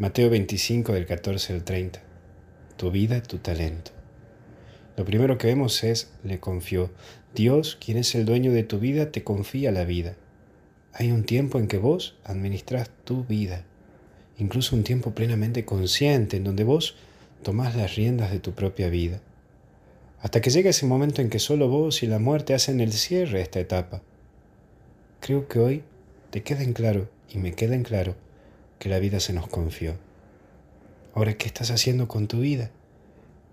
Mateo 25 del 14 al 30. Tu vida, tu talento. Lo primero que vemos es, le confió, Dios, quien es el dueño de tu vida, te confía la vida. Hay un tiempo en que vos administras tu vida, incluso un tiempo plenamente consciente en donde vos tomás las riendas de tu propia vida, hasta que llega ese momento en que solo vos y la muerte hacen el cierre a esta etapa. Creo que hoy te queda en claro y me queda en claro que la vida se nos confió. Ahora, ¿qué estás haciendo con tu vida?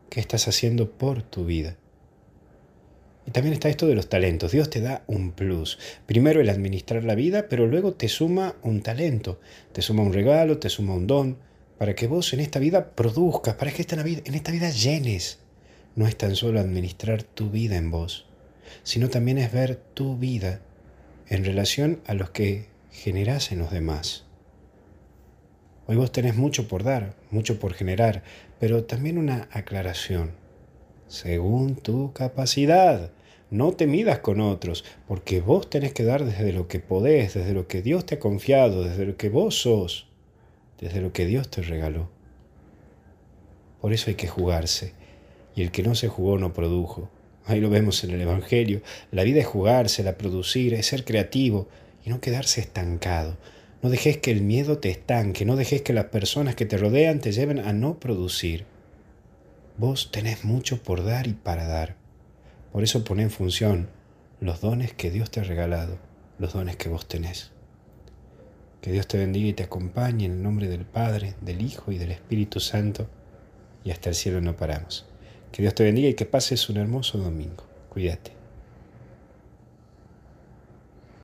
¿Qué estás haciendo por tu vida? Y también está esto de los talentos. Dios te da un plus. Primero el administrar la vida, pero luego te suma un talento, te suma un regalo, te suma un don, para que vos en esta vida produzcas, para que en esta vida llenes. No es tan solo administrar tu vida en vos, sino también es ver tu vida en relación a los que generás en los demás. Hoy vos tenés mucho por dar, mucho por generar, pero también una aclaración. Según tu capacidad, no te midas con otros, porque vos tenés que dar desde lo que podés, desde lo que Dios te ha confiado, desde lo que vos sos, desde lo que Dios te regaló. Por eso hay que jugarse, y el que no se jugó no produjo. Ahí lo vemos en el Evangelio. La vida es jugarse, la producir, es ser creativo y no quedarse estancado. No dejes que el miedo te estanque, no dejes que las personas que te rodean te lleven a no producir. Vos tenés mucho por dar y para dar. Por eso pone en función los dones que Dios te ha regalado, los dones que vos tenés. Que Dios te bendiga y te acompañe en el nombre del Padre, del Hijo y del Espíritu Santo, y hasta el cielo no paramos. Que Dios te bendiga y que pases un hermoso domingo. Cuídate.